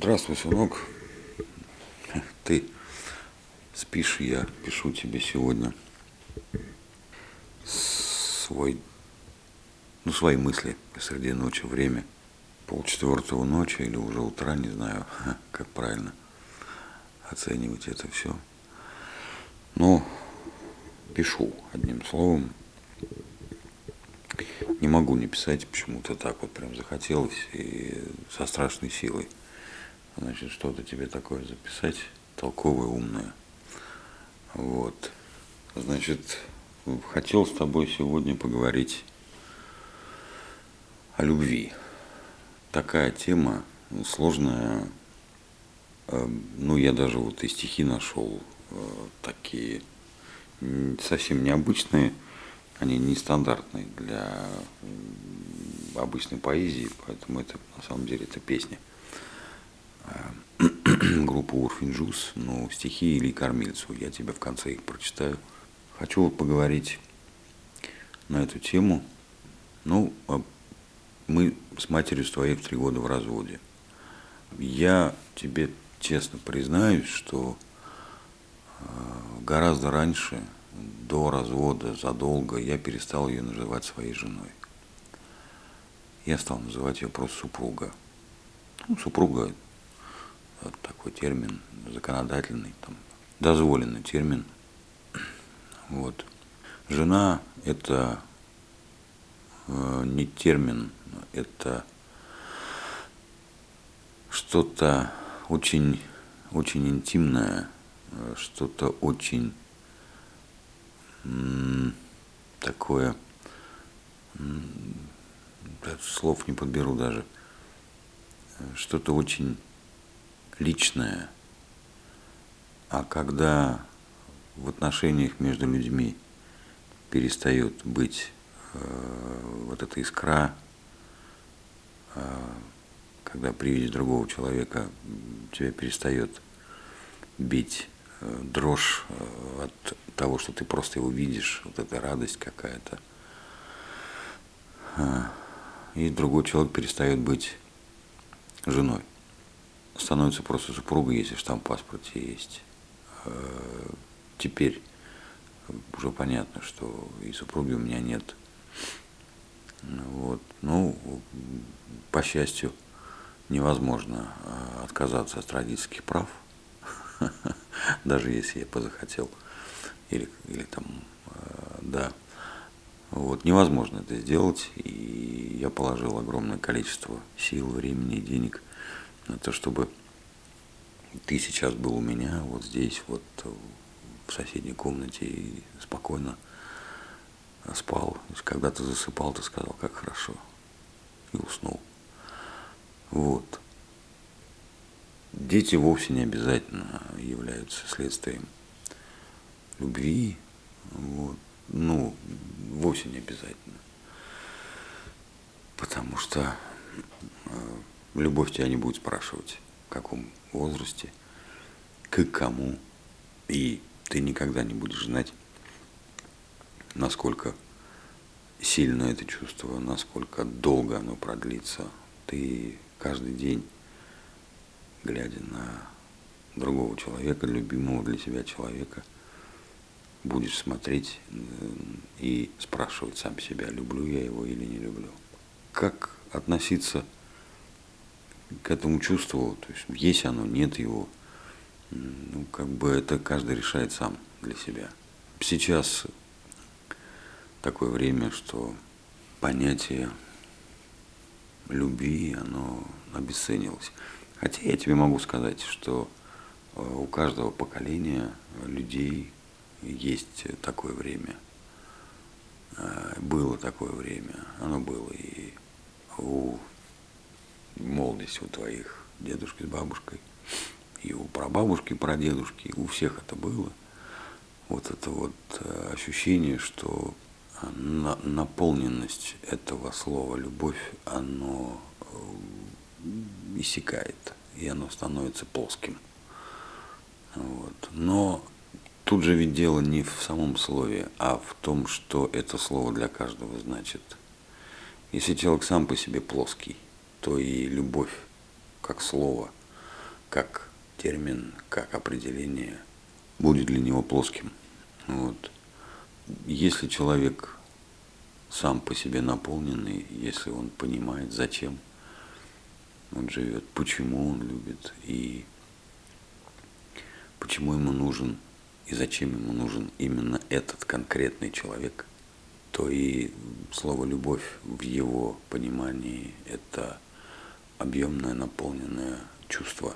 Здравствуй, сынок. Ты спишь, я пишу тебе сегодня свой, ну, свои мысли посреди ночи, время полчетвертого ночи или уже утра, не знаю, как правильно оценивать это все. Но пишу одним словом. Не могу не писать, почему-то так вот прям захотелось и со страшной силой значит, что-то тебе такое записать, толковое, умное. Вот. Значит, хотел с тобой сегодня поговорить о любви. Такая тема сложная. Эм, ну, я даже вот и стихи нашел э, такие совсем необычные, они нестандартные для обычной поэзии, поэтому это на самом деле это песня. группа Урфинджус, ну, стихи или кормильцу. Я тебе в конце их прочитаю. Хочу поговорить на эту тему. Ну, а мы с матерью с твоей в три года в разводе. Я тебе честно признаюсь, что а, гораздо раньше, до развода, задолго, я перестал ее называть своей женой. Я стал называть ее просто супруга. Ну, супруга вот такой термин законодательный, там, дозволенный термин. Вот. Жена – это э, не термин, это что-то очень, очень интимное, что-то очень такое, слов не подберу даже, что-то очень личное. А когда в отношениях между людьми перестает быть э, вот эта искра, э, когда при виде другого человека тебя перестает бить э, дрожь э, от того, что ты просто его видишь, вот эта радость какая-то. Э, и другой человек перестает быть женой становится просто супругой, если в паспорте есть. Э, теперь уже понятно, что и супруги у меня нет. Вот. Ну, по счастью, невозможно э, отказаться от родительских прав, даже если я позахотел. Или, или там, э, да. Вот, невозможно это сделать, и я положил огромное количество сил, времени денег на то, чтобы ты сейчас был у меня вот здесь, вот в соседней комнате и спокойно спал. Когда ты засыпал, ты сказал, как хорошо. И уснул. Вот. Дети вовсе не обязательно являются следствием любви. Вот. Ну, вовсе не обязательно. Потому что э, Любовь тебя не будет спрашивать, в каком возрасте, к кому. И ты никогда не будешь знать, насколько сильно это чувство, насколько долго оно продлится. Ты каждый день, глядя на другого человека, любимого для себя человека, будешь смотреть э, и спрашивать сам себя, люблю я его или не люблю. Как относиться к этому чувству, то есть есть оно, нет его, ну, как бы это каждый решает сам для себя. Сейчас такое время, что понятие любви, оно обесценилось. Хотя я тебе могу сказать, что э, у каждого поколения людей есть такое время. Э, было такое время, оно было и у молодость у твоих дедушки с бабушкой, и у прабабушки, прадедушки, у всех это было. Вот это вот э, ощущение, что на, наполненность этого слова любовь, оно э, иссякает, и оно становится плоским. Вот. Но тут же ведь дело не в самом слове, а в том, что это слово для каждого значит. Если человек сам по себе плоский, то и любовь, как слово, как термин, как определение будет для него плоским. Вот. Если человек сам по себе наполненный, если он понимает, зачем он живет, почему он любит и почему ему нужен и зачем ему нужен именно этот конкретный человек, то и слово «любовь» в его понимании – это объемное, наполненное чувство.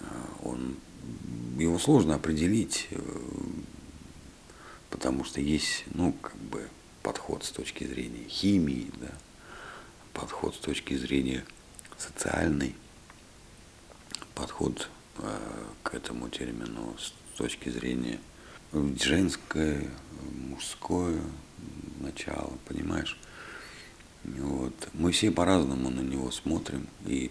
А, он, его сложно определить, э, потому что есть, ну, как бы подход с точки зрения химии, да, подход с точки зрения социальной, подход э, к этому термину с точки зрения женское, мужское начало, понимаешь? Вот. Мы все по-разному на него смотрим и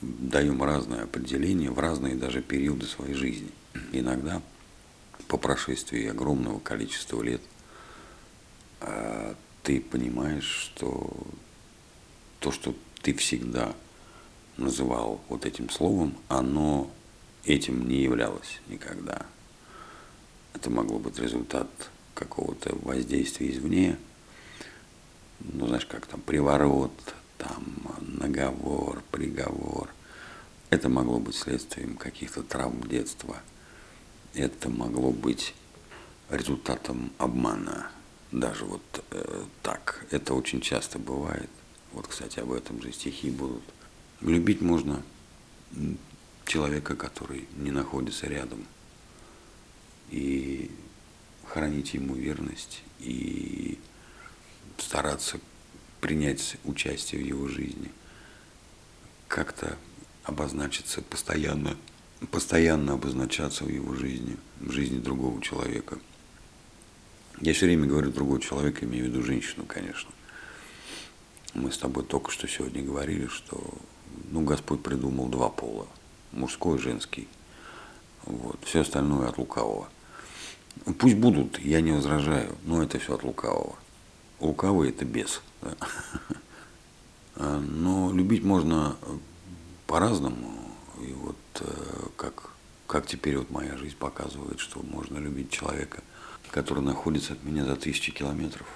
даем разное определение в разные даже периоды своей жизни. Иногда по прошествии огромного количества лет а, ты понимаешь, что то, что ты всегда называл вот этим словом, оно этим не являлось никогда. Это могло быть результат какого-то воздействия извне, ну, знаешь, как там, приворот, там, наговор, приговор. Это могло быть следствием каких-то травм детства. Это могло быть результатом обмана. Даже вот э, так. Это очень часто бывает. Вот, кстати, об этом же стихи будут. Любить можно человека, который не находится рядом. И хранить ему верность и стараться принять участие в его жизни, как-то обозначиться постоянно, постоянно обозначаться в его жизни, в жизни другого человека. Я все время говорю другого человека, имею в виду женщину, конечно. Мы с тобой только что сегодня говорили, что ну, Господь придумал два пола, мужской и женский. Вот. Все остальное от лукавого. Пусть будут, я не возражаю, но это все от лукавого. Лукавый это бес. Да? Но любить можно по-разному. И вот э, как, как теперь вот моя жизнь показывает, что можно любить человека, который находится от меня за тысячи километров.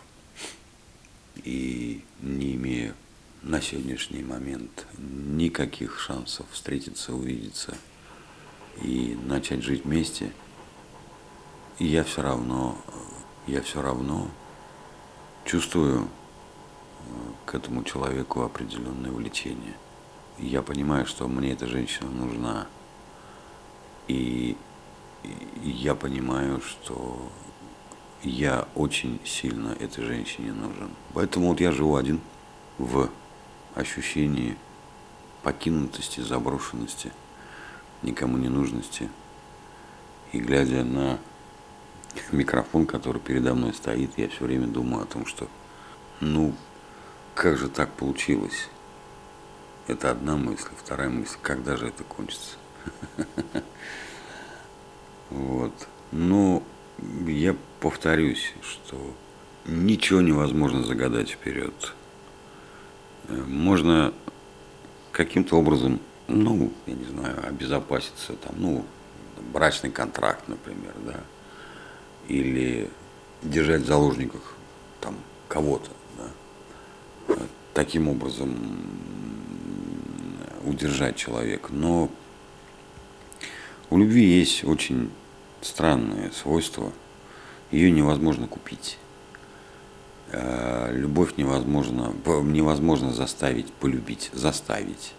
И не имея на сегодняшний момент никаких шансов встретиться, увидеться и начать жить вместе – я все равно, я все равно чувствую э, к этому человеку определенное влечение. Я понимаю, что мне эта женщина нужна. И я понимаю, что я очень сильно этой женщине нужен. Поэтому вот я живу один в ощущении покинутости, заброшенности, никому не нужности. И глядя на микрофон, который передо мной стоит, я все время думаю о том, что ну, как же так получилось? Это одна мысль. Вторая мысль, когда же это кончится? Вот. Но я повторюсь, что ничего невозможно загадать вперед. Можно каким-то образом, ну, я не знаю, обезопаситься, там, ну, брачный контракт, например, да, или держать в заложниках там кого-то, да, таким образом удержать человека. Но у любви есть очень странное свойство. Ее невозможно купить. Э, любовь невозможно, невозможно заставить полюбить, заставить.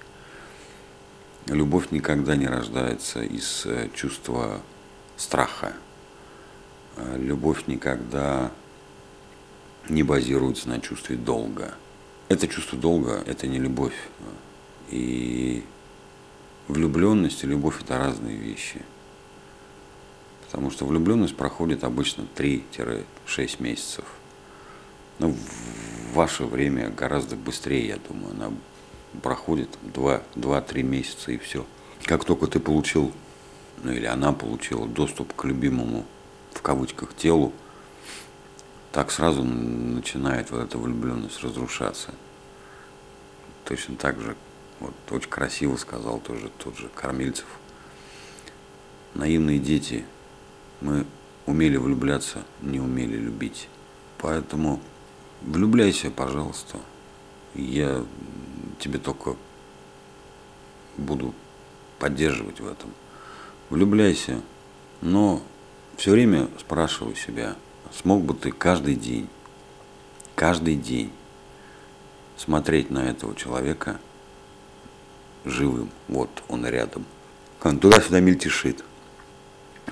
Любовь никогда не рождается из э, чувства страха. А любовь никогда не базируется на чувстве долга. Это чувство долга – это не любовь. И влюбленность и любовь – это разные вещи. Потому что влюбленность проходит обычно 3-6 месяцев. Но в ваше время гораздо быстрее, я думаю, она проходит 2-3 месяца и все. Как только ты получил, ну или она получила доступ к любимому в кавычках телу, так сразу начинает вот эта влюбленность разрушаться. Точно так же Вот очень красиво сказал тоже тот же Кормильцев. Наивные дети, мы умели влюбляться, не умели любить. Поэтому влюбляйся, пожалуйста. Я тебе только буду поддерживать в этом. Влюбляйся, но все время спрашиваю себя, смог бы ты каждый день, каждый день смотреть на этого человека живым, вот он рядом. Он туда-сюда мельтешит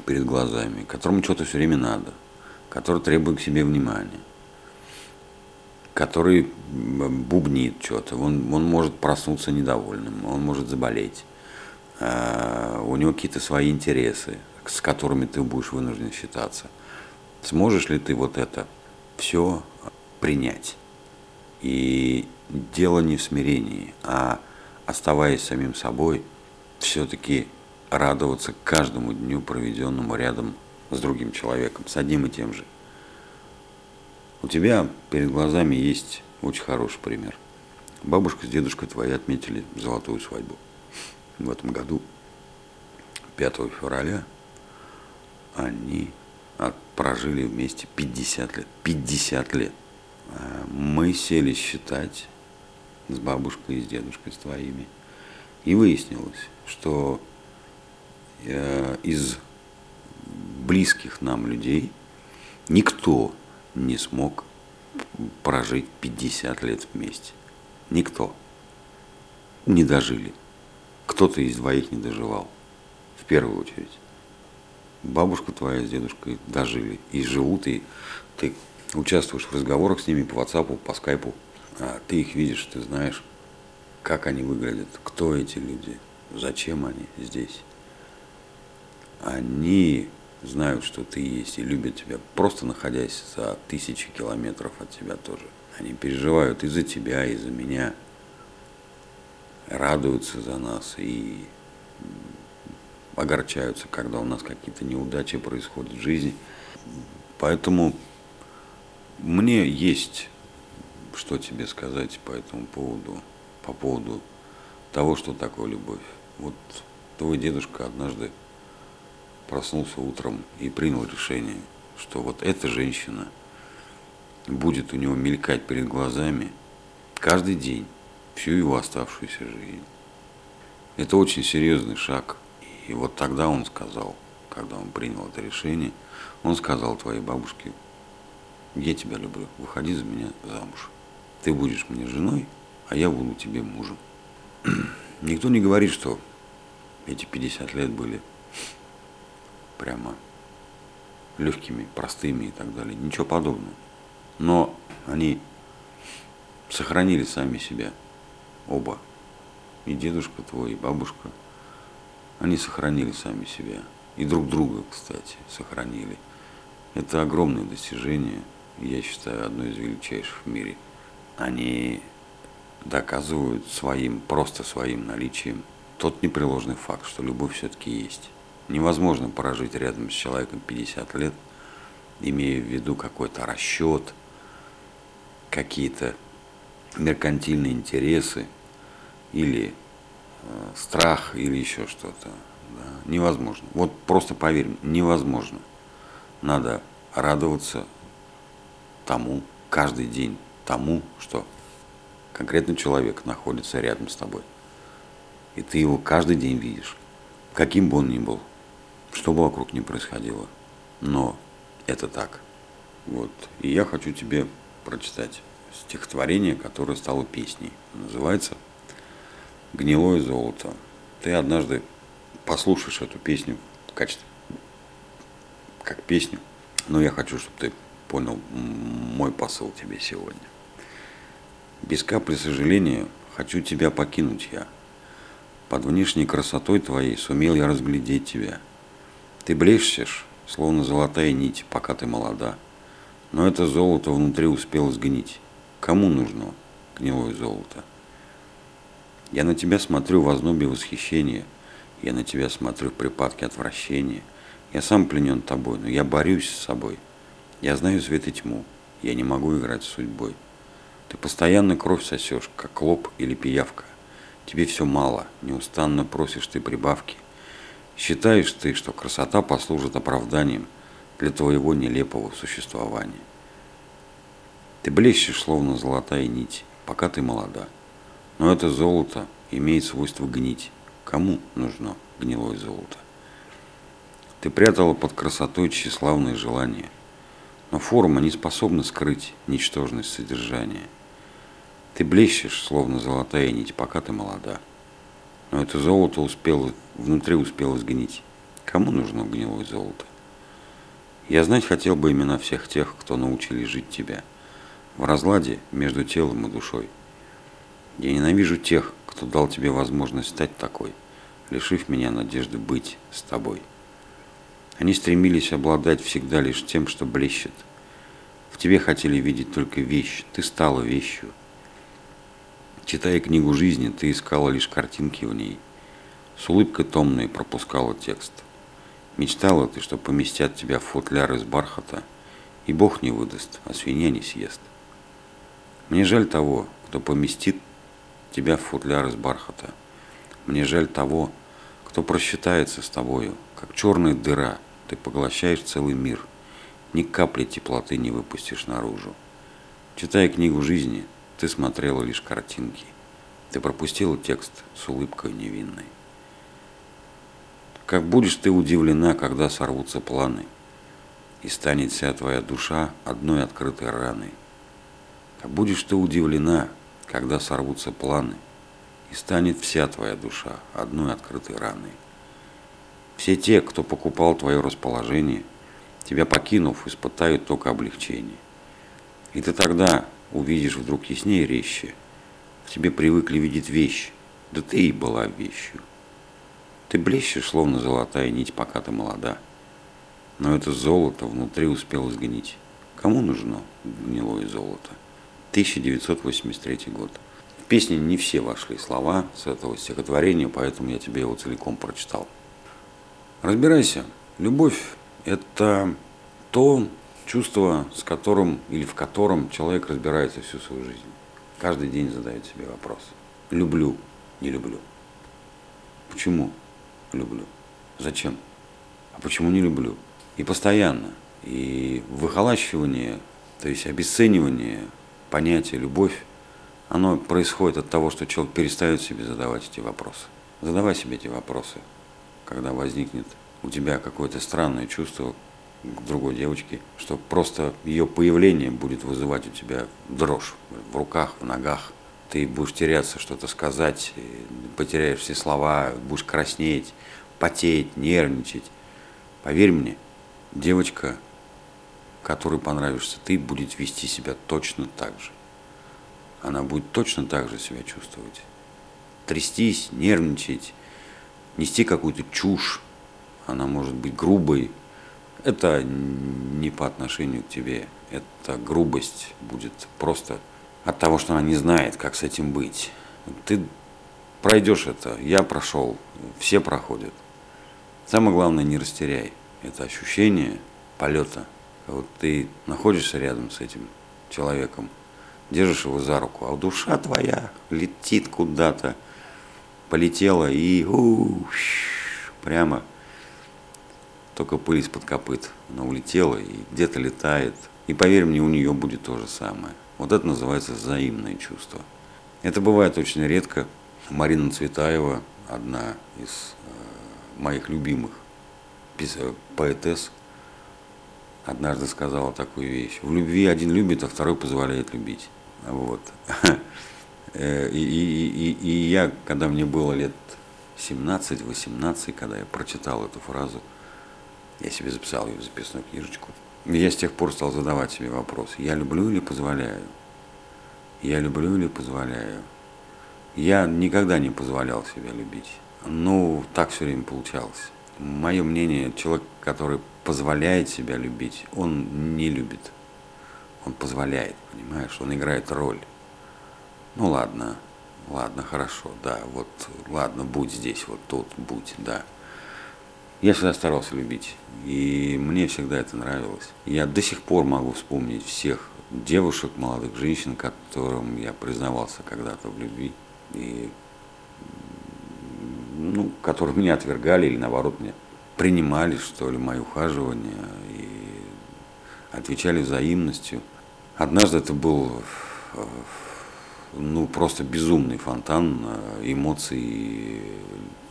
перед глазами, которому что-то все время надо, который требует к себе внимания, который бубнит что-то, он, он может проснуться недовольным, он может заболеть, а, у него какие-то свои интересы, с которыми ты будешь вынужден считаться. Сможешь ли ты вот это все принять? И дело не в смирении, а оставаясь самим собой, все-таки радоваться каждому дню, проведенному рядом с другим человеком, с одним и тем же. У тебя перед глазами есть очень хороший пример. Бабушка с дедушкой твои отметили золотую свадьбу в этом году, 5 февраля, они прожили вместе 50 лет. 50 лет. А мы сели считать с бабушкой и с дедушкой, с твоими. И выяснилось, что э, из близких нам людей никто не смог прожить 50 лет вместе. Никто. Не дожили. Кто-то из двоих не доживал. В первую очередь. Бабушка твоя с дедушкой дожили. И живут, и ты участвуешь в разговорах с ними по WhatsApp, по скайпу. А ты их видишь, ты знаешь, как они выглядят, кто эти люди, зачем они здесь. Они знают, что ты есть и любят тебя, просто находясь за тысячи километров от тебя тоже. Они переживают и за тебя, и за меня – радуются за нас и огорчаются, когда у нас какие-то неудачи происходят в жизни. Поэтому мне есть что тебе сказать по этому поводу, по поводу того, что такое любовь. Вот твой дедушка однажды проснулся утром и принял решение, что вот эта женщина будет у него мелькать перед глазами каждый день всю его оставшуюся жизнь. Это очень серьезный шаг. И вот тогда он сказал, когда он принял это решение, он сказал твоей бабушке, я тебя люблю, выходи за меня замуж. Ты будешь мне женой, а я буду тебе мужем. Никто не говорит, что эти 50 лет были прямо легкими, простыми и так далее. Ничего подобного. Но они сохранили сами себя оба, и дедушка твой, и бабушка, они сохранили сами себя. И друг друга, кстати, сохранили. Это огромное достижение, я считаю, одно из величайших в мире. Они доказывают своим, просто своим наличием тот непреложный факт, что любовь все-таки есть. Невозможно прожить рядом с человеком 50 лет, имея в виду какой-то расчет, какие-то меркантильные интересы, или страх, или еще что-то. Да, невозможно. Вот просто поверь, невозможно. Надо радоваться тому, каждый день тому, что конкретный человек находится рядом с тобой. И ты его каждый день видишь, каким бы он ни был, что бы вокруг ни происходило. Но это так. Вот. И я хочу тебе прочитать стихотворение, которое стало песней. Называется гнилое золото. Ты однажды послушаешь эту песню в качестве как песню, но я хочу, чтобы ты понял мой посыл тебе сегодня. Без капли сожаления хочу тебя покинуть я. Под внешней красотой твоей сумел я разглядеть тебя. Ты блещешь, словно золотая нить, пока ты молода. Но это золото внутри успело сгнить. Кому нужно гнилое золото? Я на тебя смотрю в ознобе восхищения, я на тебя смотрю в припадке отвращения. Я сам пленен тобой, но я борюсь с собой. Я знаю свет и тьму, я не могу играть с судьбой. Ты постоянно кровь сосешь, как лоб или пиявка. Тебе все мало, неустанно просишь ты прибавки. Считаешь ты, что красота послужит оправданием для твоего нелепого существования. Ты блещешь, словно золотая нить, пока ты молода. Но это золото имеет свойство гнить. Кому нужно гнилое золото? Ты прятала под красотой тщеславные желания. Но форма не способна скрыть ничтожность содержания. Ты блещешь, словно золотая нить, пока ты молода. Но это золото успело, внутри успело сгнить. Кому нужно гнилое золото? Я знать хотел бы имена всех тех, кто научили жить тебя. В разладе между телом и душой. Я ненавижу тех, кто дал тебе возможность стать такой, лишив меня надежды быть с тобой. Они стремились обладать всегда лишь тем, что блещет. В тебе хотели видеть только вещь, ты стала вещью. Читая книгу жизни, ты искала лишь картинки в ней. С улыбкой томной пропускала текст. Мечтала ты, что поместят тебя в футляр из бархата, и Бог не выдаст, а свинья не съест. Мне жаль того, кто поместит тебя в футляр из бархата. Мне жаль того, кто просчитается с тобою, как черная дыра – ты поглощаешь целый мир. Ни капли теплоты не выпустишь наружу. Читая книгу жизни, ты смотрела лишь картинки. Ты пропустила текст с улыбкой невинной. Как будешь ты удивлена, когда сорвутся планы, и станет вся твоя душа одной открытой раной. Как будешь ты удивлена, когда сорвутся планы, и станет вся твоя душа одной открытой раной. Все те, кто покупал твое расположение, тебя покинув, испытают только облегчение. И ты тогда увидишь вдруг яснее резче. В тебе привыкли видеть вещь, да ты и была вещью. Ты блещешь, словно золотая нить, пока ты молода. Но это золото внутри успело сгнить. Кому нужно гнилое золото? 1983 год. В песне не все вошли слова с этого стихотворения, поэтому я тебе его целиком прочитал. Разбирайся. Любовь – это то чувство, с которым или в котором человек разбирается всю свою жизнь. Каждый день задает себе вопрос. Люблю, не люблю. Почему люблю? Зачем? А почему не люблю? И постоянно. И выхолащивание, то есть обесценивание понятия любовь, оно происходит от того, что человек перестает себе задавать эти вопросы. Задавай себе эти вопросы когда возникнет у тебя какое-то странное чувство к другой девочке, что просто ее появление будет вызывать у тебя дрожь в руках, в ногах. Ты будешь теряться, что-то сказать, потеряешь все слова, будешь краснеть, потеть, нервничать. Поверь мне, девочка, которой понравишься ты, будет вести себя точно так же. Она будет точно так же себя чувствовать. Трястись, нервничать, нести какую-то чушь, она может быть грубой, это не по отношению к тебе. Эта грубость будет просто от того, что она не знает, как с этим быть. Ты пройдешь это, я прошел, все проходят. Самое главное, не растеряй это ощущение полета. Вот ты находишься рядом с этим человеком, держишь его за руку, а душа твоя летит куда-то, полетела и у, прямо только пыль из-под копыт. Она улетела и где-то летает. И поверь мне, у нее будет то же самое. Вот это называется взаимное чувство. Это бывает очень редко. Марина Цветаева, одна из э, моих любимых поэтесс, однажды сказала такую вещь. В любви один любит, а второй позволяет любить. Вот. Э, и, и, и, и я, когда мне было лет 17-18, когда я прочитал эту фразу, я себе записал ее в записную книжечку. Я с тех пор стал задавать себе вопрос, я люблю или позволяю? Я люблю или позволяю? Я никогда не позволял себя любить. Ну, так все время получалось. Мое мнение, человек, который позволяет себя любить, он не любит. Он позволяет, понимаешь, он играет роль. Ну ладно, ладно, хорошо, да, вот, ладно, будь здесь, вот тут, будь, да. Я всегда старался любить, и мне всегда это нравилось. Я до сих пор могу вспомнить всех девушек, молодых женщин, которым я признавался когда-то в любви. И ну, которые меня отвергали или наоборот меня принимали, что ли, мои ухаживания и отвечали взаимностью. Однажды это был ну, просто безумный фонтан эмоций,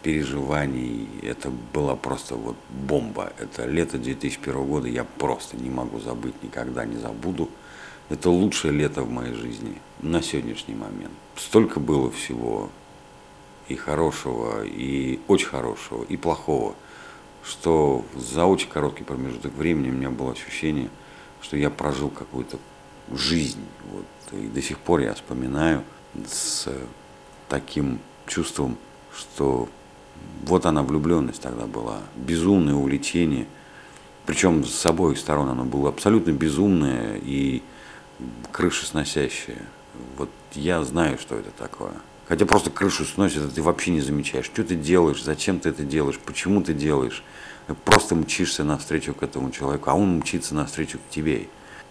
переживаний. Это была просто вот бомба. Это лето 2001 года я просто не могу забыть, никогда не забуду. Это лучшее лето в моей жизни на сегодняшний момент. Столько было всего и хорошего, и очень хорошего, и плохого, что за очень короткий промежуток времени у меня было ощущение, что я прожил какую-то жизнь. Вот. И до сих пор я вспоминаю с таким чувством, что вот она влюбленность тогда была, безумное увлечение. Причем с обоих сторон оно было абсолютно безумное и крышесносящее. Вот я знаю, что это такое. Хотя просто крышу сносит, это ты вообще не замечаешь. Что ты делаешь, зачем ты это делаешь, почему ты делаешь. Просто мчишься навстречу к этому человеку, а он мчится навстречу к тебе.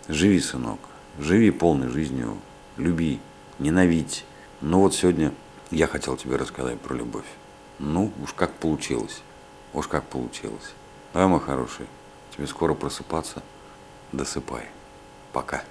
Живи, сынок, живи полной жизнью, люби, ненавидь. Но вот сегодня я хотел тебе рассказать про любовь. Ну, уж как получилось. Уж как получилось. Давай, мой хороший, тебе скоро просыпаться. Досыпай. Пока.